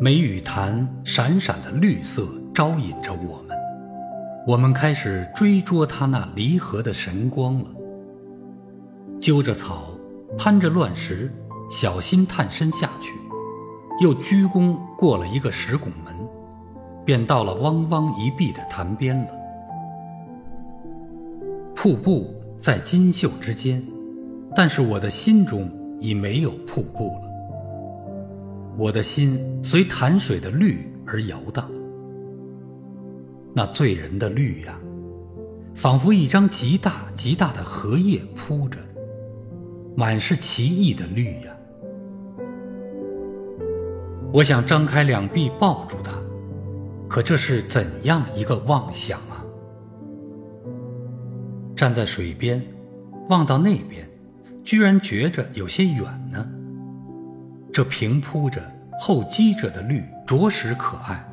梅雨潭闪闪的绿色招引着我们，我们开始追捉它那离合的神光了。揪着草，攀着乱石，小心探身下去，又鞠躬过了一个石拱门，便到了汪汪一碧的潭边了。瀑布在金袖之间，但是我的心中已没有瀑布了。我的心随潭水的绿而摇荡，那醉人的绿呀，仿佛一张极大极大的荷叶铺着，满是奇异的绿呀。我想张开两臂抱住它，可这是怎样一个妄想啊！站在水边，望到那边，居然觉着有些远呢。这平铺着、后积着的绿，着实可爱。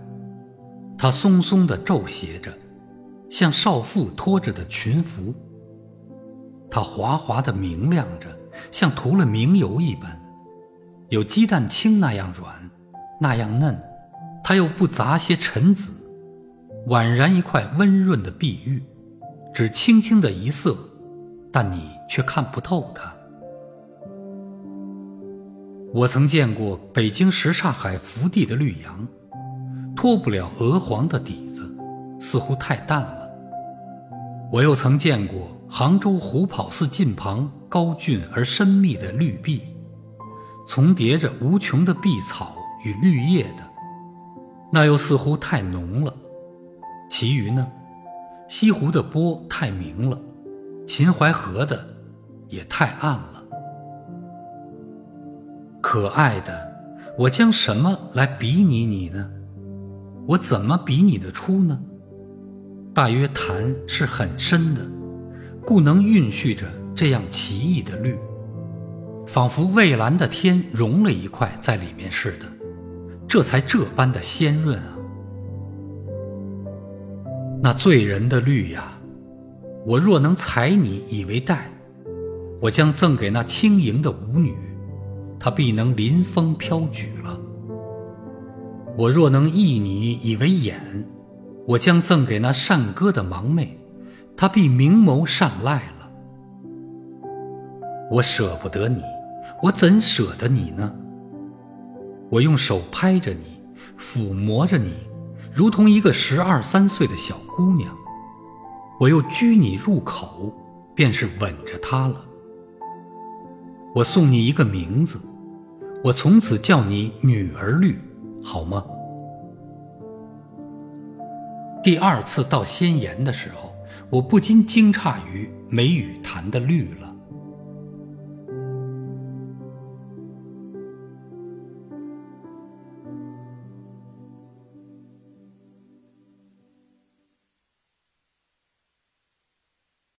它松松的皱斜着，像少妇拖着的裙服。它滑滑的明亮着，像涂了明油一般，有鸡蛋清那样软，那样嫩。它又不杂些尘紫，宛然一块温润的碧玉，只轻轻的一色，但你却看不透它。我曾见过北京什刹海福地的绿杨，脱不了鹅黄的底子，似乎太淡了。我又曾见过杭州虎跑寺近旁高峻而深密的绿壁，重叠着无穷的碧草与绿叶的，那又似乎太浓了。其余呢，西湖的波太明了，秦淮河的也太暗了。可爱的，我将什么来比拟你呢？我怎么比拟得出呢？大约潭是很深的，故能蕴蓄着这样奇异的绿，仿佛蔚蓝的天融了一块在里面似的，这才这般的鲜润啊！那醉人的绿呀，我若能采你以为带，我将赠给那轻盈的舞女。他必能临风飘举了。我若能忆你以为眼，我将赠给那善歌的盲妹，她必明眸善睐了。我舍不得你，我怎舍得你呢？我用手拍着你，抚摸着你，如同一个十二三岁的小姑娘。我又拘你入口，便是吻着她了。我送你一个名字。我从此叫你女儿绿，好吗？第二次到仙岩的时候，我不禁惊诧于梅雨潭的绿了。